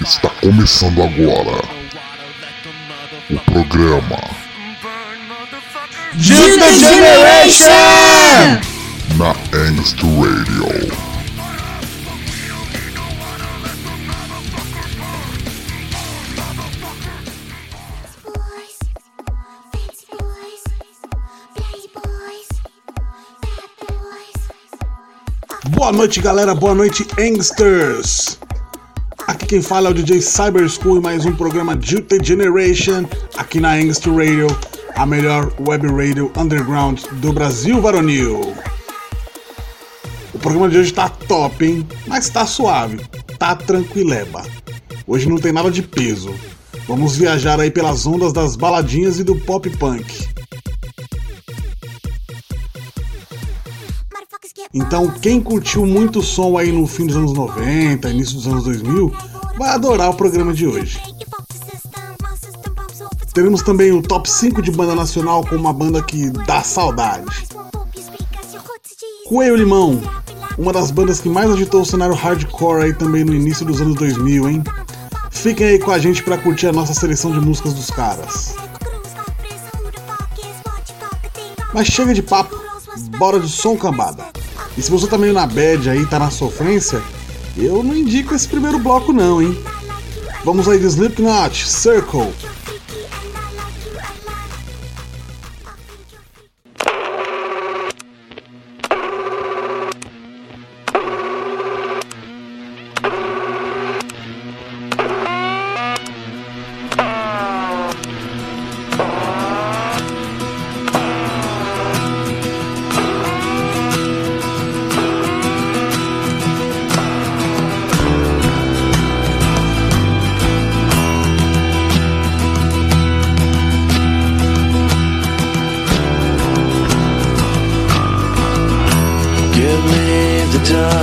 Está começando agora o programa Juta Generation! na Angst Radio. Boa noite, galera. Boa noite, Angsters. Aqui quem fala é o DJ Cyber School e mais um programa Juta Generation aqui na Angst Radio, a melhor web radio underground do Brasil varonil. O programa de hoje tá top, hein? Mas tá suave, tá tranquileba. Hoje não tem nada de peso. Vamos viajar aí pelas ondas das baladinhas e do pop punk. Então, quem curtiu muito som aí no fim dos anos 90, início dos anos 2000, vai adorar o programa de hoje. Teremos também o top 5 de banda nacional com uma banda que dá saudade. Coelho Limão, uma das bandas que mais agitou o cenário hardcore aí também no início dos anos 2000, hein? Fiquem aí com a gente pra curtir a nossa seleção de músicas dos caras. Mas chega de papo, bora de som cambada. E se você tá meio na bad aí, tá na sofrência, eu não indico esse primeiro bloco não, hein? Vamos aí de Slipknot, Circle.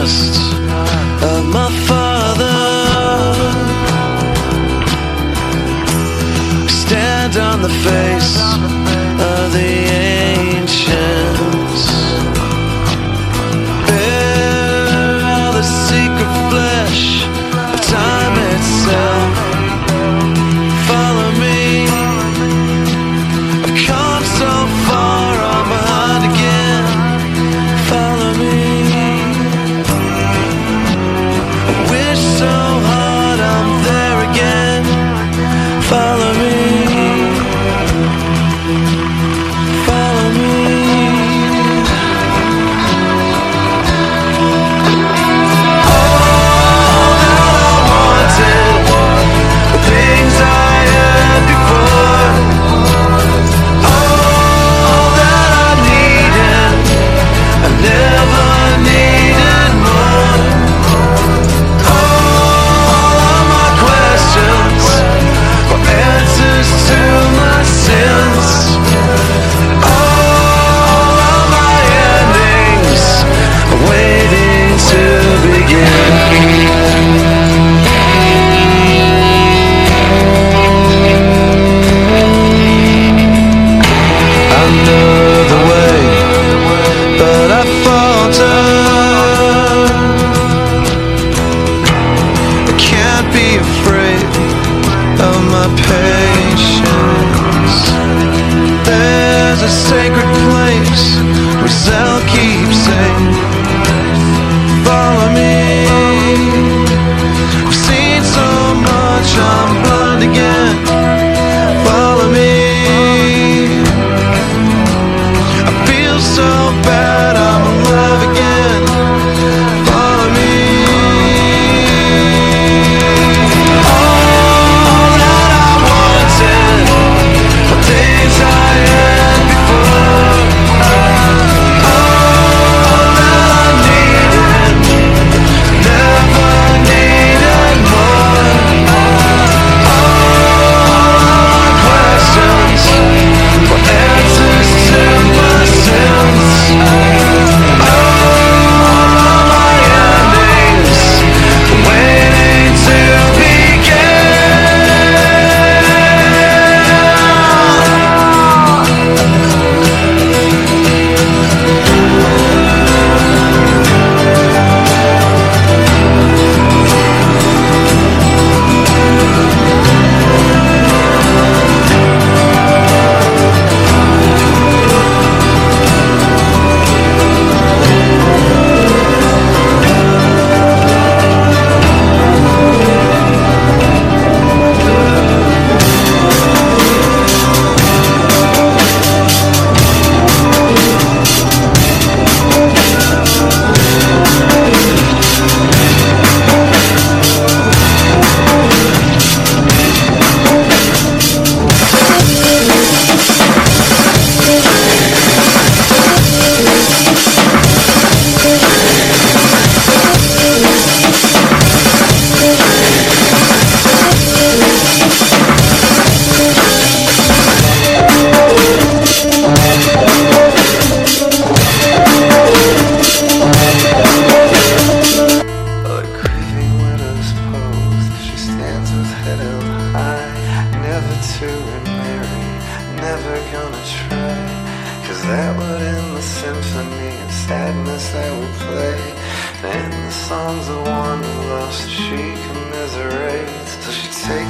Dust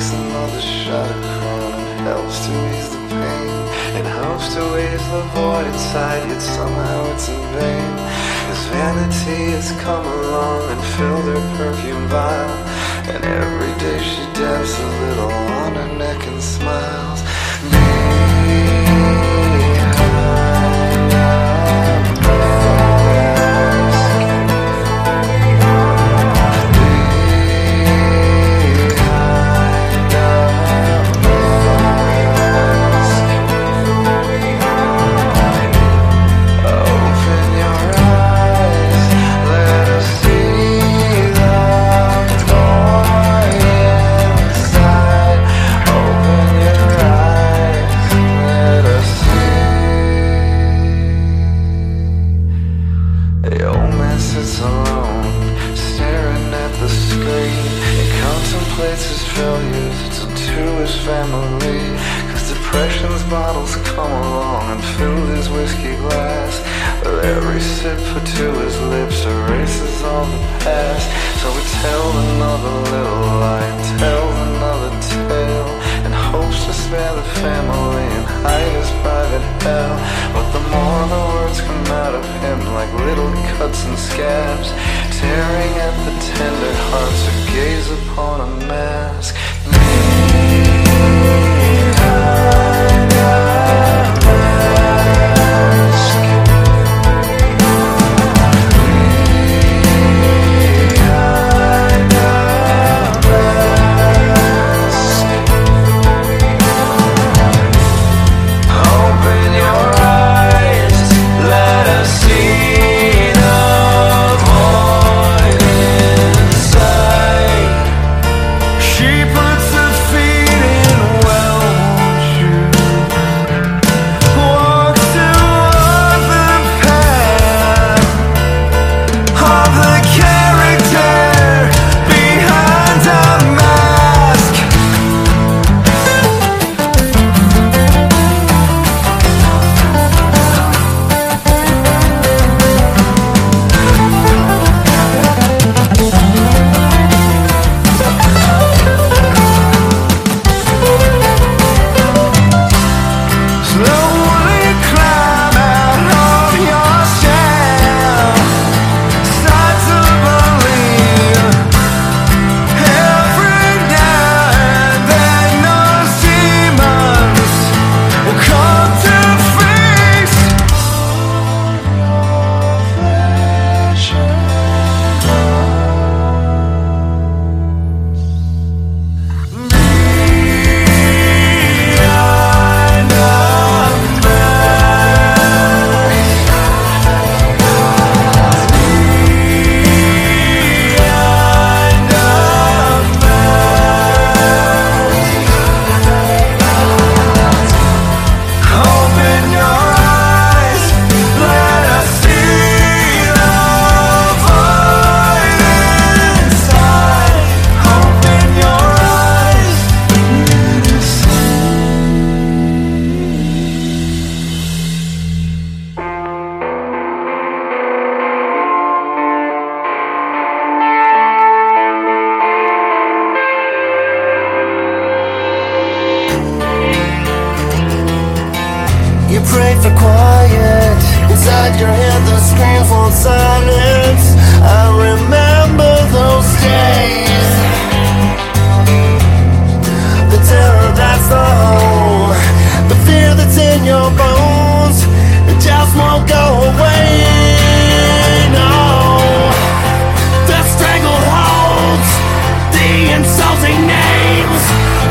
takes another shot of crown and helps to ease the pain. And helps to ease the void inside, yet somehow it's in vain. As vanity has come along and filled her perfume vial. And every day she dabs a little on her neck and smiles. Open every sip for to his lips erases all the past. So he tells another little lie, tells another tale, and hopes to spare the family and hide his private hell. But the more the words come out of him like little cuts and scabs, tearing at the tender hearts who gaze upon a mask. Open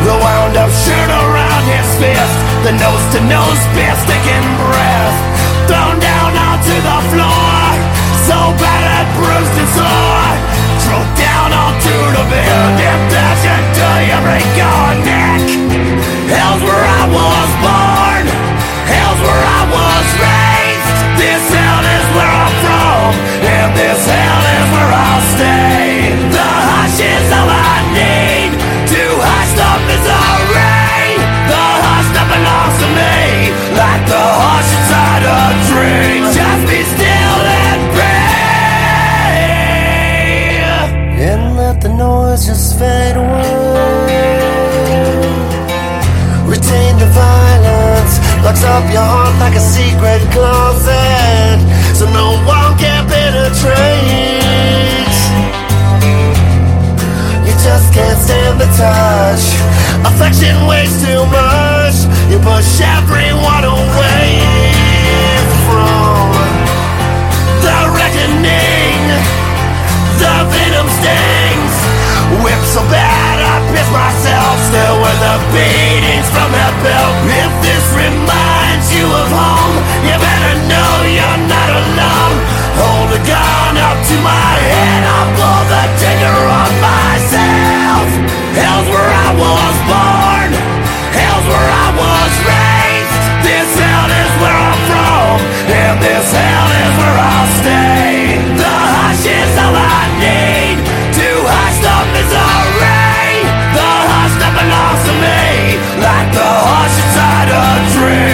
The wound up shirt around his fist. The nose to nose spear sticking breath. Thrown down onto the floor. So battered, bruised and sore. Thrown down onto the bed. Until you break your neck. Hell's where I was born. Hell's where I was raised. This hell is where I'm from. And this hell is where I'll stay. The hush is all just fade away. Retain the violence, locks up your heart like a secret closet, so no one can penetrate. You just can't stand the touch, affection weighs too much push, you push everyone away from the reckoning. The venom stings, whip so bad I piss myself. Still, were the beatings from that belt. If this reminds you of home, you better know you're not alone. Hold a gun up to my head, I'll blow the trigger on myself. Hell's where I was born. free.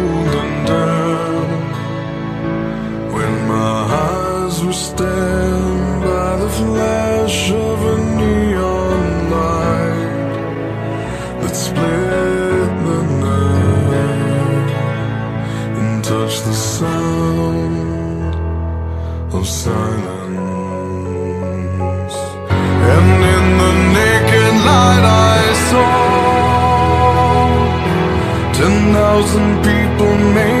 thousand people made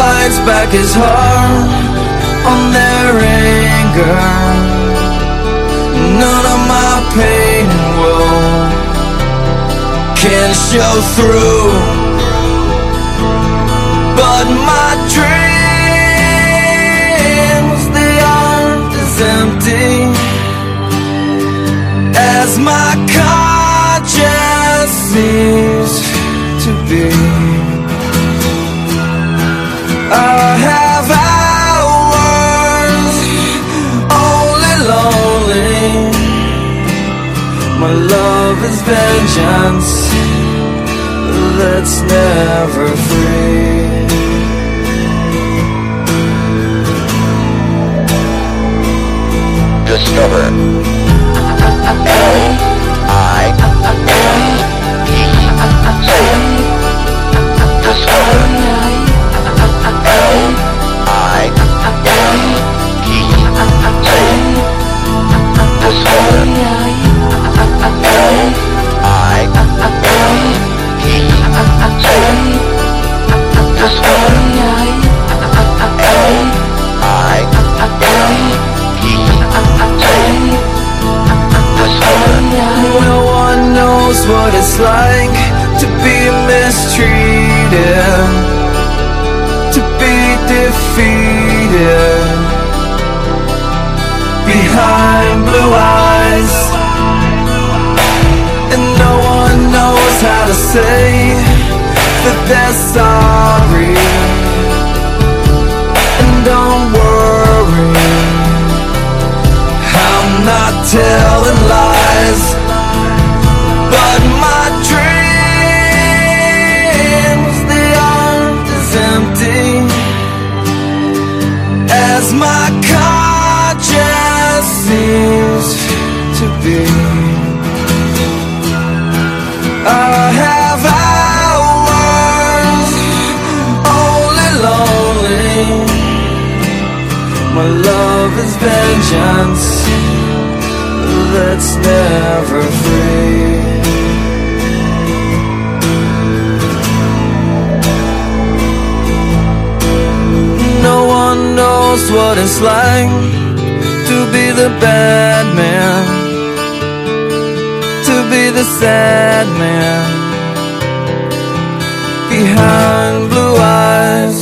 bites back his heart on their anger. None of my pain and woe can show through. But my dreams, they aren't as empty as my conscience seems to be. My love is vengeance that's never free. Discover. L I Say it. Discover. I I Say it. Discover. L I No one knows what it's like to be mistreated, behind blue eyes. And no one knows how to say that they're sorry. And don't worry. I'm not telling lies, but my dreams they aren't as empty as my seems to be. I have hours only lonely. My love is vengeance that's never free. No one knows what it's like to be the bad man, to be the sad man behind blue eyes.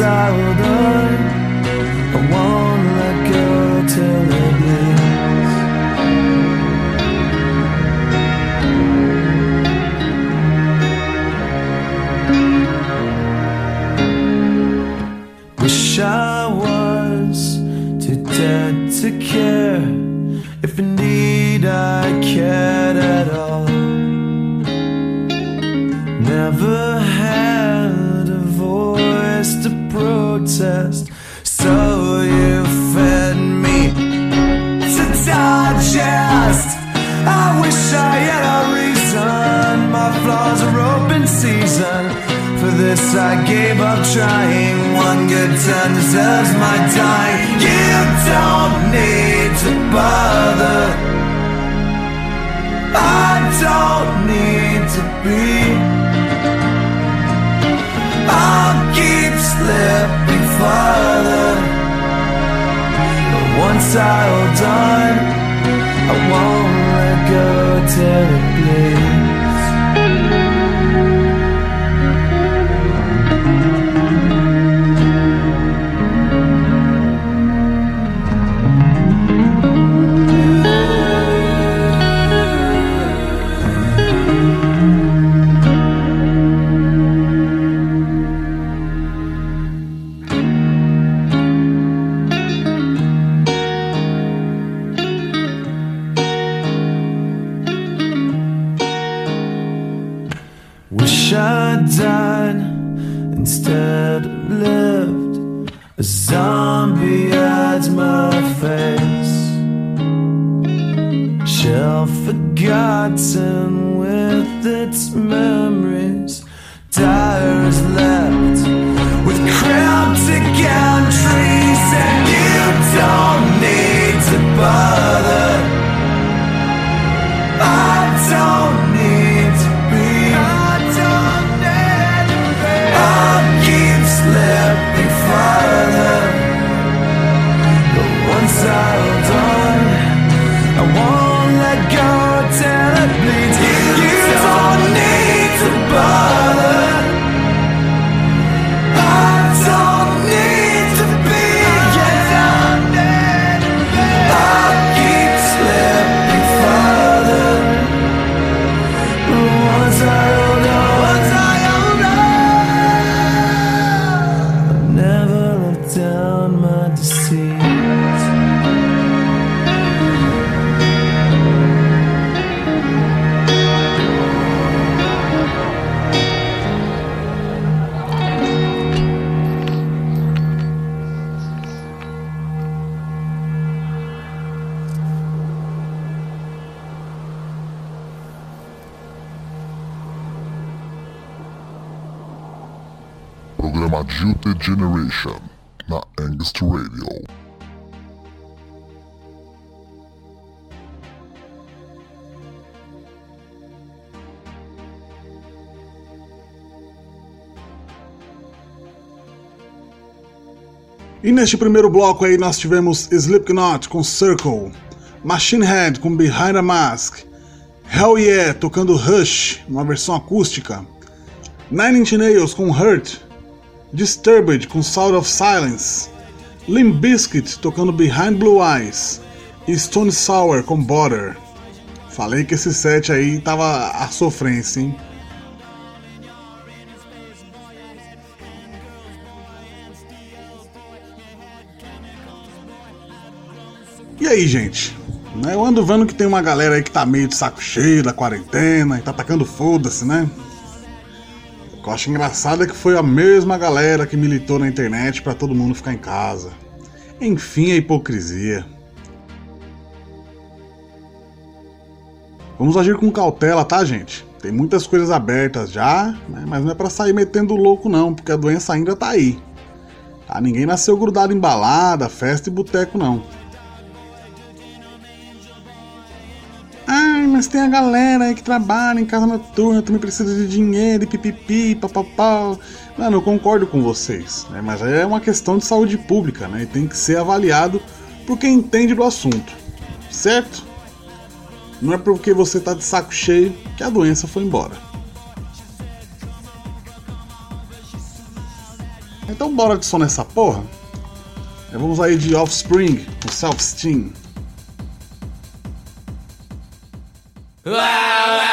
But once Up trying. One good turn deserves my time. You don't need to bother. I don't need to be. I'll keep slipping farther. But once I hold on, I won't let go till it bleeds. Of lived. A zombie hides my face. Shell forgotten neste primeiro bloco aí nós tivemos Slipknot com Circle, Machine Head com Behind a Mask, Hell Yeah tocando Rush, uma versão acústica, Nine Inch Nails com Hurt, Disturbed com Sound of Silence, Limp Bizkit tocando Behind Blue Eyes e Stone Sour com Border. Falei que esse set aí tava a sofrência, hein? Aí, gente? Eu ando vendo que tem uma galera aí que tá meio de saco cheio da quarentena e tá atacando foda-se, né? O que eu acho engraçado é que foi a mesma galera que militou na internet pra todo mundo ficar em casa. Enfim, a hipocrisia. Vamos agir com cautela, tá, gente? Tem muitas coisas abertas já, né? mas não é pra sair metendo louco não, porque a doença ainda tá aí. Tá? Ninguém nasceu grudado em balada, festa e boteco não. Mas tem a galera aí que trabalha em casa noturna, também precisa de dinheiro e pipipi, papapá. Mano, eu concordo com vocês, né? Mas é uma questão de saúde pública, né? E tem que ser avaliado por quem entende do assunto, certo? Não é porque você tá de saco cheio que a doença foi embora. Então bora de som nessa porra? Vamos aí de Offspring, com Self-Esteem. Self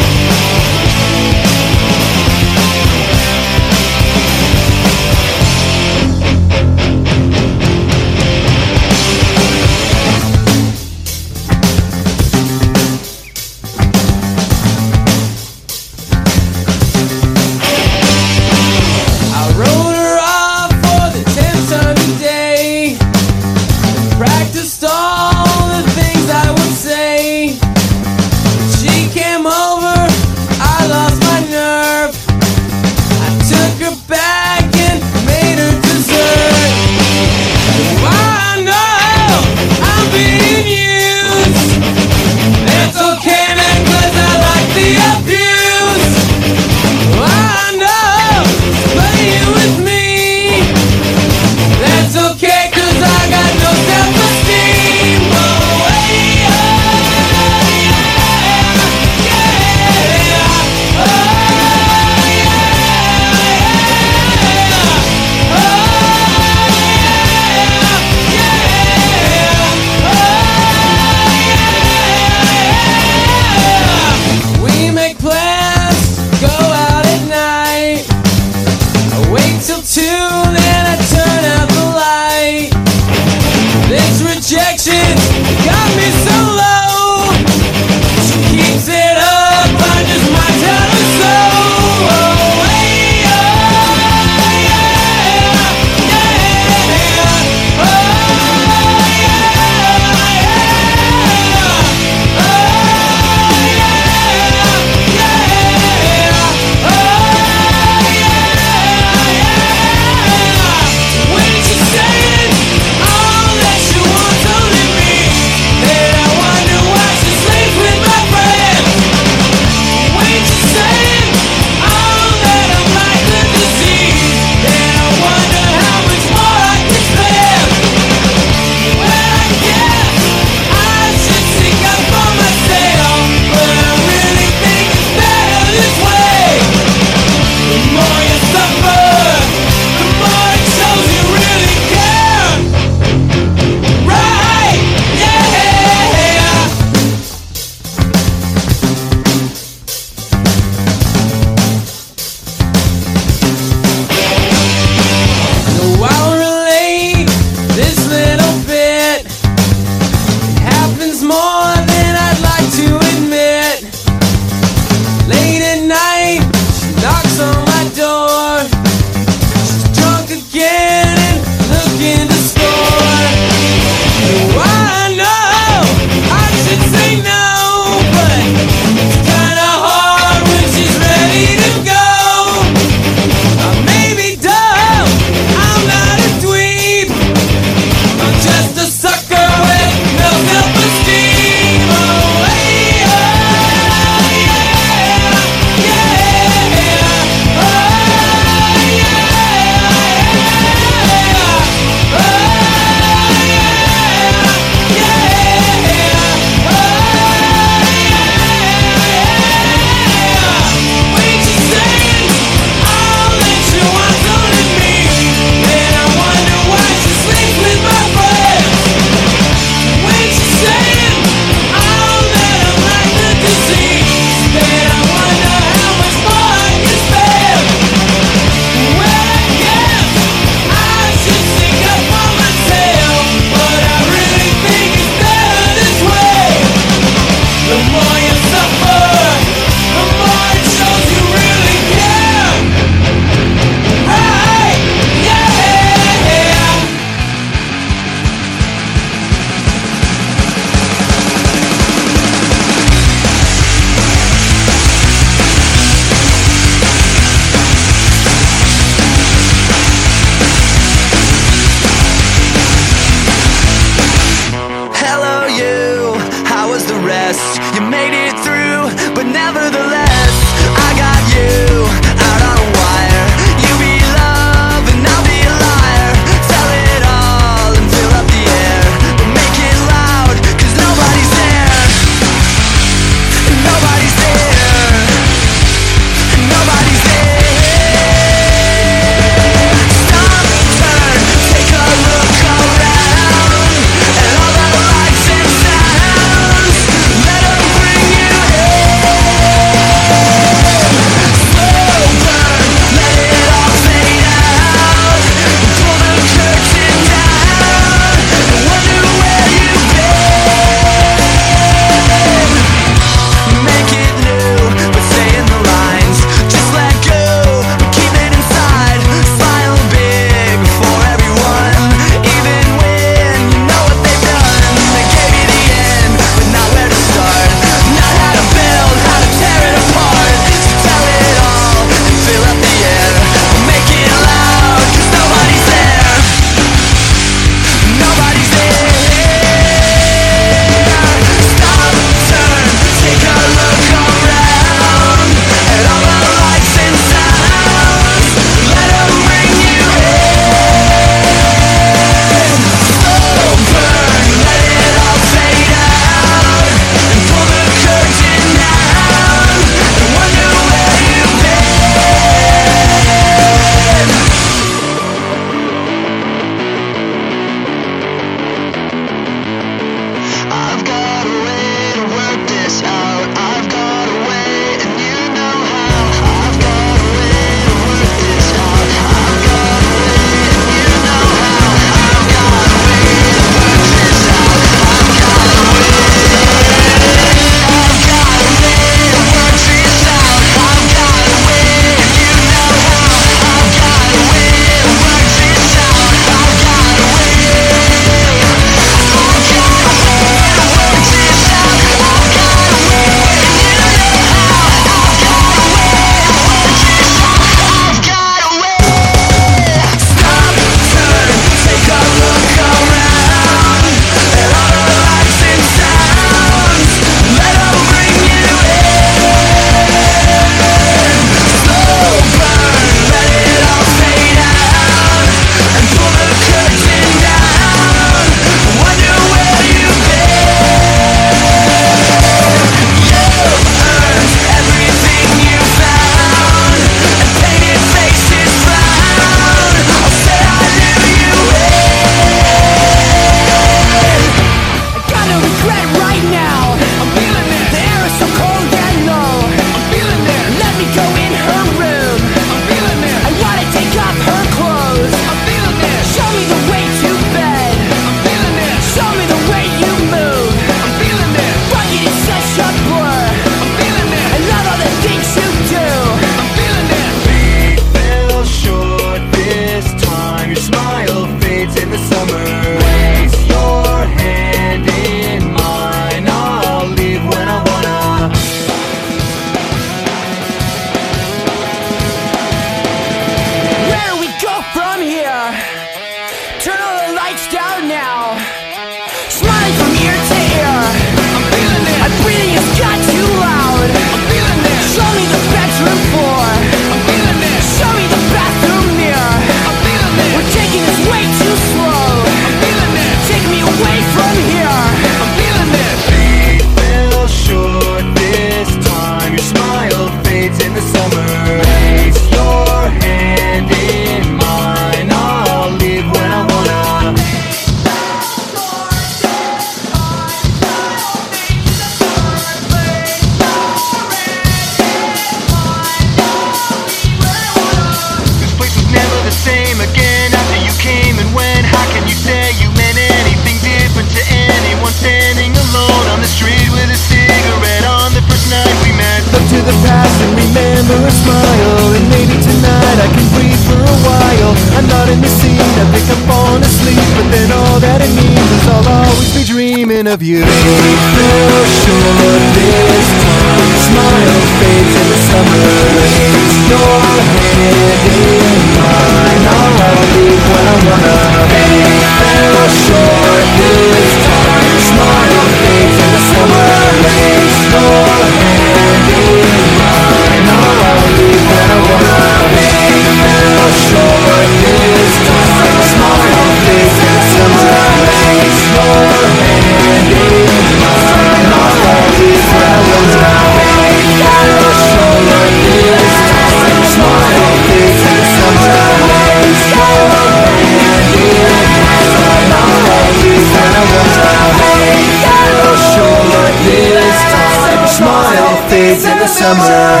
summer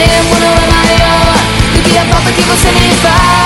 tempo não é maior do que a falta que você me faz.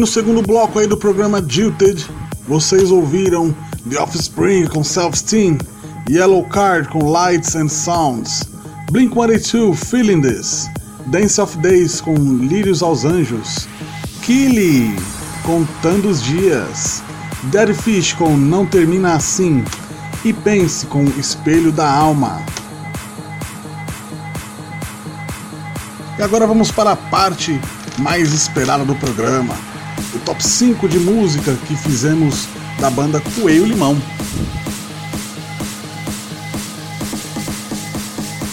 No segundo bloco aí do programa Jilted, vocês ouviram The Offspring com Self-Esteem, Yellow Card com Lights and Sounds, Blink-182 Feeling This, Dance of Days com Lírios aos Anjos, Killy Contando os Dias, Dead Fish com Não Termina Assim e Pense com Espelho da Alma. E agora vamos para a parte mais esperada do programa, o top 5 de música que fizemos da banda Coelho Limão.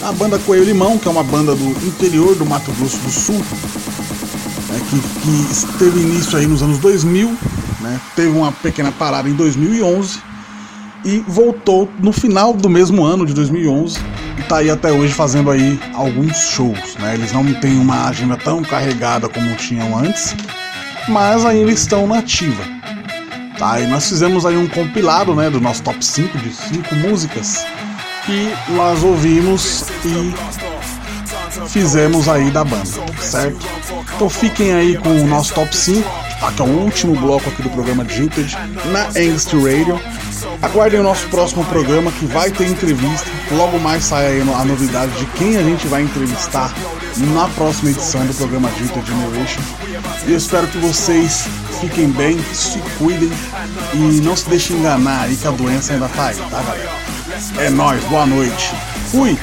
A banda Coelho Limão, que é uma banda do interior do Mato Grosso do Sul, né, que, que teve início aí nos anos 2000, né, teve uma pequena parada em 2011 e voltou no final do mesmo ano de 2011 e tá aí até hoje fazendo aí alguns shows, né? Eles não têm uma agenda tão carregada como tinham antes, mas ainda estão na ativa. Tá, e nós fizemos aí um compilado né, do nosso top 5 de 5 músicas que nós ouvimos e fizemos aí da banda, certo? Então fiquem aí com o nosso top 5, tá? que é o último bloco aqui do programa Jupiter na Angst Radio. Aguardem o nosso próximo programa que vai ter entrevista. Logo mais sai aí a novidade de quem a gente vai entrevistar na próxima edição do programa Digital Generation. E eu espero que vocês fiquem bem, se cuidem e não se deixem enganar aí que a doença ainda tá aí, tá galera? É nóis, boa noite. Fui!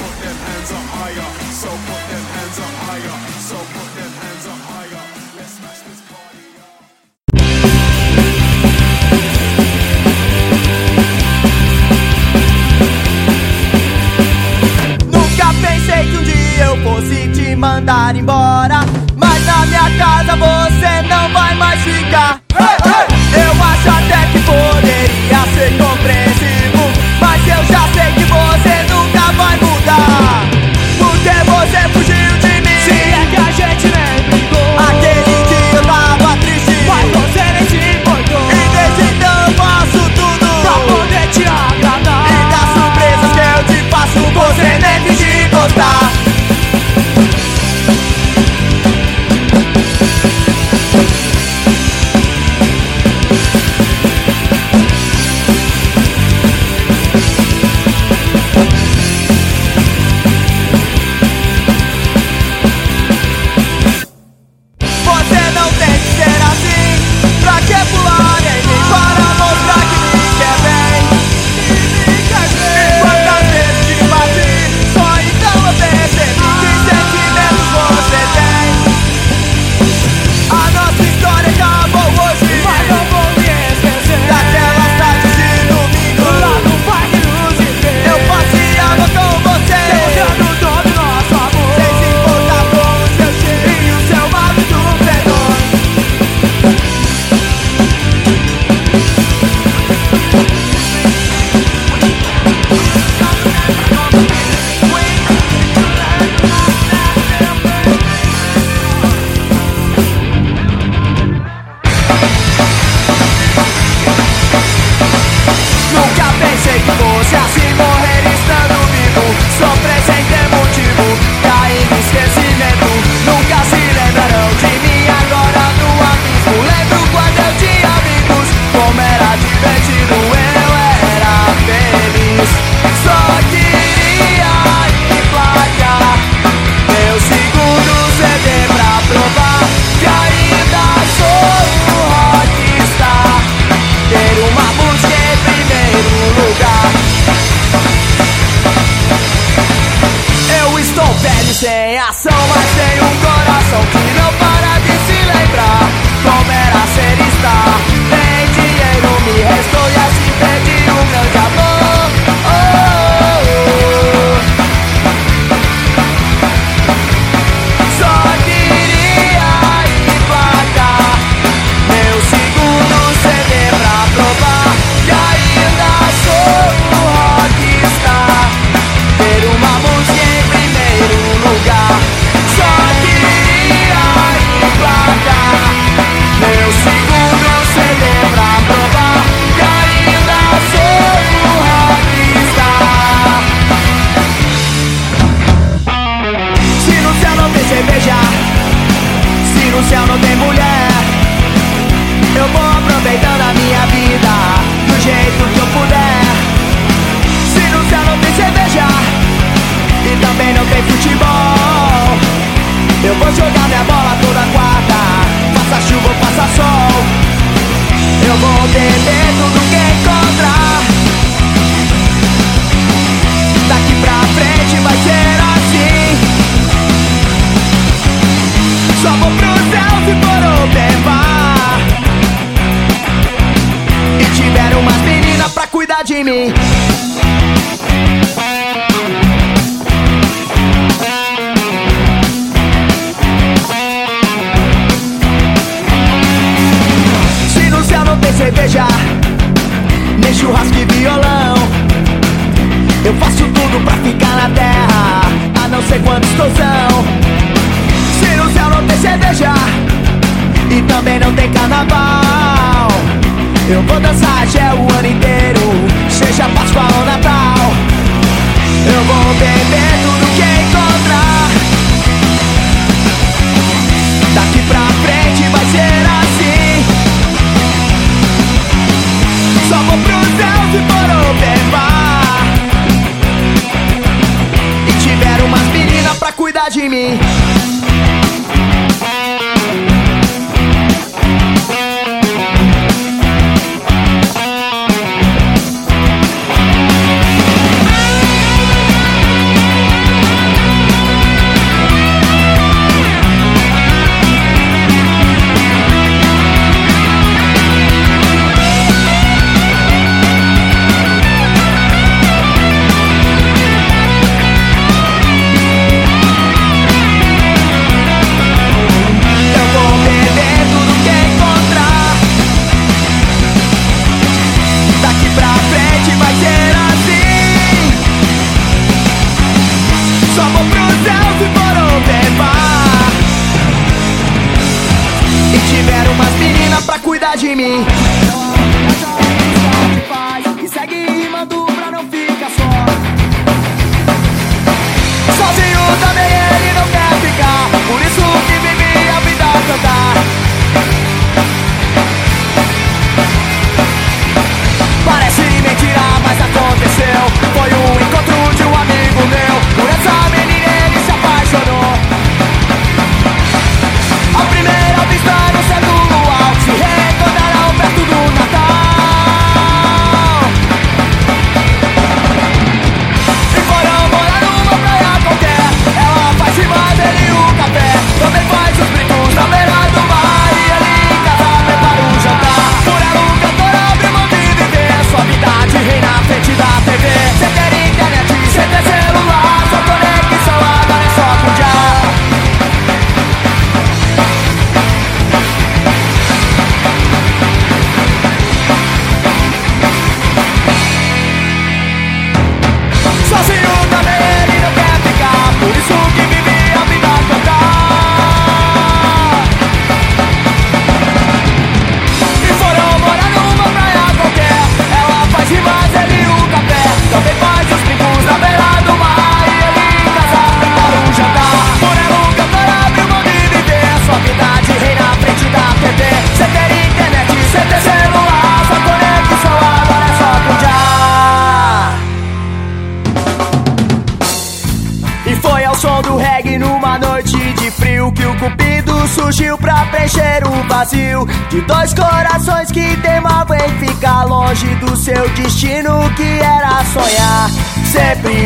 Jimmy.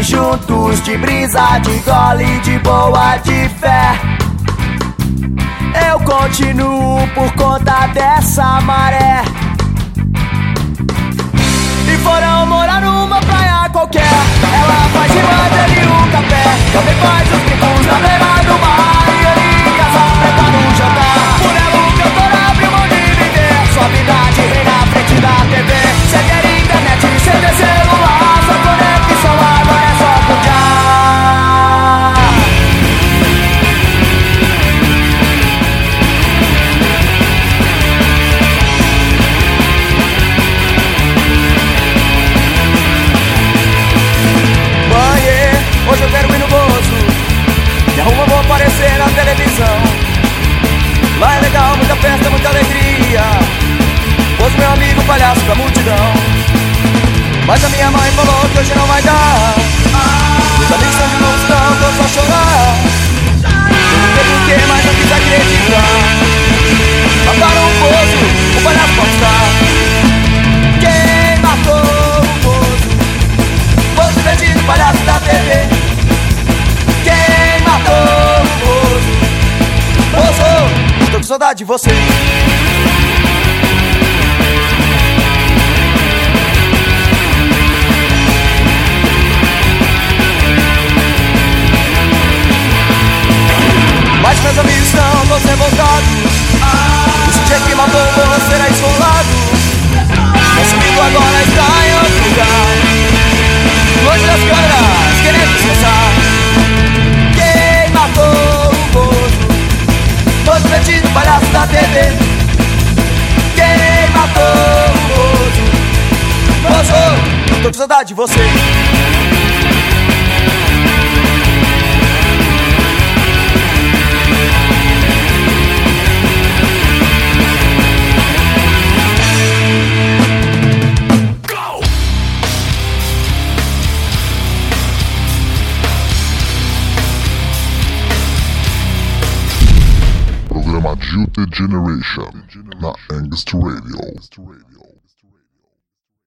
juntos de brisa, de gole, de boa, de fé. Eu continuo por conta dessa maré. E foram morar numa praia qualquer. Ela faz de madeira e o café. Também faz os picos na beira do mar. você saudade de você.